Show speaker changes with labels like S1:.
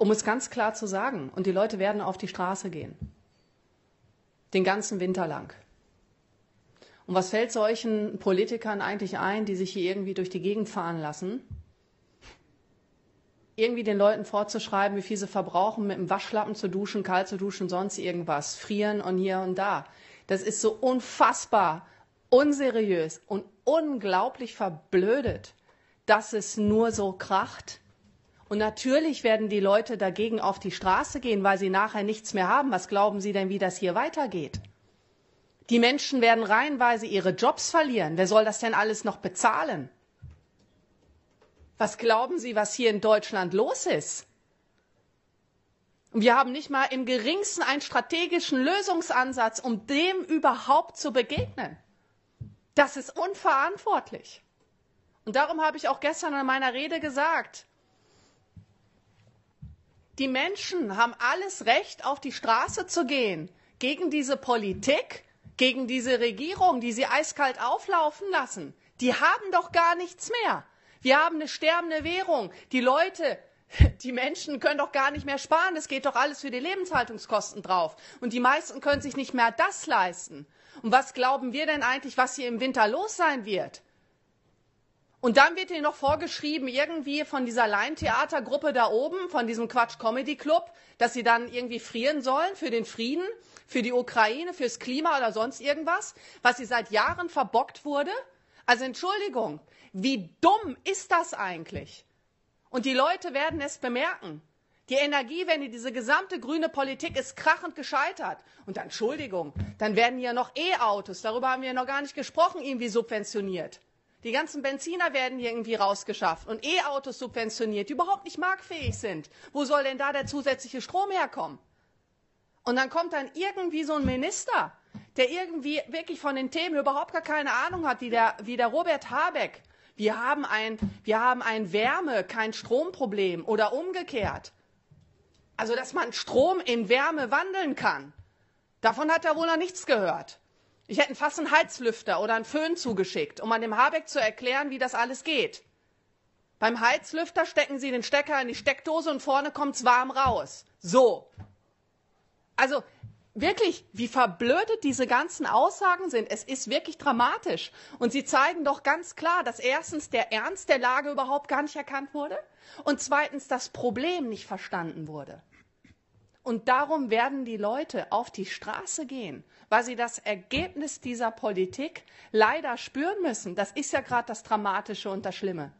S1: um es ganz klar zu sagen. Und die Leute werden auf die Straße gehen. Den ganzen Winter lang. Und was fällt solchen Politikern eigentlich ein, die sich hier irgendwie durch die Gegend fahren lassen? Irgendwie den Leuten vorzuschreiben, wie viel sie verbrauchen, mit dem Waschlappen zu duschen, kalt zu duschen, sonst irgendwas, frieren und hier und da. Das ist so unfassbar unseriös und unglaublich verblödet, dass es nur so kracht. Und natürlich werden die Leute dagegen auf die Straße gehen, weil sie nachher nichts mehr haben. Was glauben Sie denn, wie das hier weitergeht? Die Menschen werden reihenweise ihre Jobs verlieren. Wer soll das denn alles noch bezahlen? Was glauben Sie, was hier in Deutschland los ist? Und wir haben nicht mal im geringsten einen strategischen Lösungsansatz, um dem überhaupt zu begegnen. Das ist unverantwortlich. Und darum habe ich auch gestern in meiner Rede gesagt, die Menschen haben alles Recht, auf die Straße zu gehen gegen diese Politik, gegen diese Regierung, die sie eiskalt auflaufen lassen. Die haben doch gar nichts mehr. Wir haben eine sterbende Währung. Die Leute, die Menschen können doch gar nicht mehr sparen. Es geht doch alles für die Lebenshaltungskosten drauf. Und die meisten können sich nicht mehr das leisten. Und was glauben wir denn eigentlich, was hier im Winter los sein wird? Und dann wird ihnen noch vorgeschrieben, irgendwie von dieser Laientheatergruppe da oben, von diesem Quatsch Comedy Club, dass sie dann irgendwie frieren sollen für den Frieden für die Ukraine, fürs Klima oder sonst irgendwas, was sie seit Jahren verbockt wurde? Also Entschuldigung, wie dumm ist das eigentlich? Und die Leute werden es bemerken. Die Energiewende, diese gesamte grüne Politik ist krachend gescheitert. Und Entschuldigung, dann werden ja noch E-Autos, darüber haben wir noch gar nicht gesprochen, irgendwie subventioniert. Die ganzen Benziner werden irgendwie rausgeschafft und E-Autos subventioniert, die überhaupt nicht marktfähig sind. Wo soll denn da der zusätzliche Strom herkommen? Und dann kommt dann irgendwie so ein Minister, der irgendwie wirklich von den Themen überhaupt gar keine Ahnung hat, wie der, wie der Robert Habeck. Wir haben, ein, wir haben ein Wärme-, kein Stromproblem oder umgekehrt. Also, dass man Strom in Wärme wandeln kann. Davon hat er wohl noch nichts gehört. Ich hätte fast einen Heizlüfter oder einen Föhn zugeschickt, um an dem Habeck zu erklären, wie das alles geht. Beim Heizlüfter stecken Sie den Stecker in die Steckdose und vorne kommt's warm raus. So. Also wirklich, wie verblödet diese ganzen Aussagen sind. Es ist wirklich dramatisch. Und sie zeigen doch ganz klar, dass erstens der Ernst der Lage überhaupt gar nicht erkannt wurde und zweitens das Problem nicht verstanden wurde. Und darum werden die Leute auf die Straße gehen, weil sie das Ergebnis dieser Politik leider spüren müssen. Das ist ja gerade das Dramatische und das Schlimme.